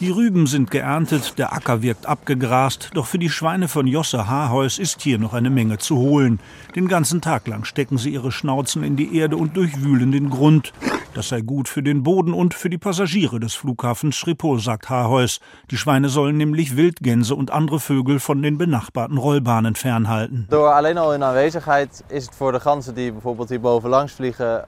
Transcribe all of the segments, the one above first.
Die Rüben sind geerntet, der Acker wirkt abgegrast, doch für die Schweine von Josse Haarheus ist hier noch eine Menge zu holen. Den ganzen Tag lang stecken sie ihre Schnauzen in die Erde und durchwühlen den Grund. Das sei gut für den Boden und für die Passagiere des Flughafens Schiphol, sagt Haarheus. Die Schweine sollen nämlich Wildgänse und andere Vögel von den benachbarten Rollbahnen fernhalten.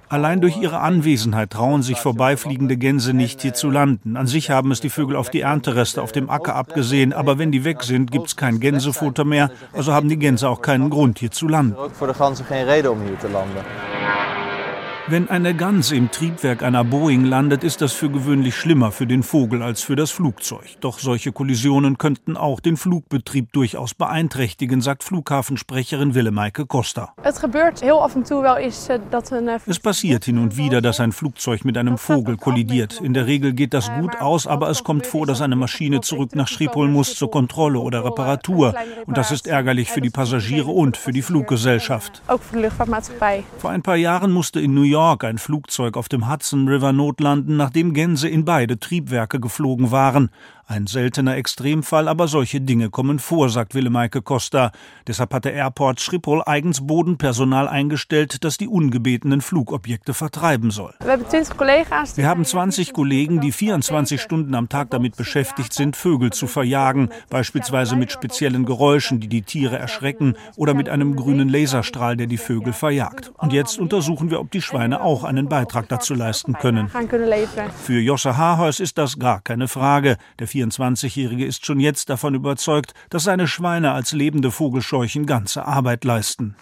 Allein durch ihre Anwesenheit trauen sich vorbeifliegende Gänse nicht hier zu landen. An sich haben es die Vögel auf die Erntereste auf dem Acker abgesehen, aber wenn die weg sind, gibt es kein Gänsefutter mehr, also haben die Gänse auch keinen Grund hier zu landen. Wenn eine Gans im Triebwerk einer Boeing landet, ist das für gewöhnlich schlimmer für den Vogel als für das Flugzeug. Doch solche Kollisionen könnten auch den Flugbetrieb durchaus beeinträchtigen, sagt Flughafensprecherin Willemaike Costa. Eh, Es passiert hin und wieder, dass ein Flugzeug mit einem Vogel kollidiert. In der Regel geht das gut aus, aber es kommt vor, dass eine Maschine zurück nach Schiphol muss zur Kontrolle oder Reparatur. Und das ist ärgerlich für die Passagiere und für die Fluggesellschaft. Vor ein paar Jahren musste in New York York ein Flugzeug auf dem Hudson River notlanden, nachdem Gänse in beide Triebwerke geflogen waren. Ein seltener Extremfall, aber solche Dinge kommen vor, sagt Willemaike Costa. Deshalb hat der Airport Schiphol eigens Bodenpersonal eingestellt, das die ungebetenen Flugobjekte vertreiben soll. Wir haben 20 Kollegen, die 24 Stunden am Tag damit beschäftigt sind, Vögel zu verjagen, beispielsweise mit speziellen Geräuschen, die die Tiere erschrecken, oder mit einem grünen Laserstrahl, der die Vögel verjagt. Und jetzt untersuchen wir, ob die Schweine auch einen Beitrag dazu leisten können. Für Josse Haarheus ist das gar keine Frage. Der 24-Jährige ist schon jetzt davon überzeugt, dass seine Schweine als lebende Vogelscheuchen ganze Arbeit leisten.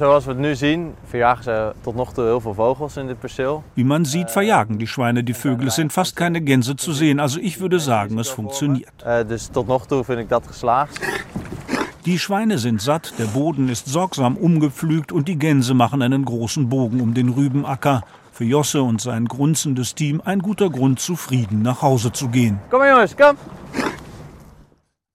Wie man sieht, verjagen die Schweine die Vögel. Es sind fast keine Gänse zu sehen. Also ich würde sagen, es funktioniert. Die Schweine sind satt, der Boden ist sorgsam umgepflügt und die Gänse machen einen großen Bogen um den Rübenacker. Für Josse und sein grunzendes Team ein guter Grund, zufrieden nach Hause zu gehen. Komm, Jungs, komm!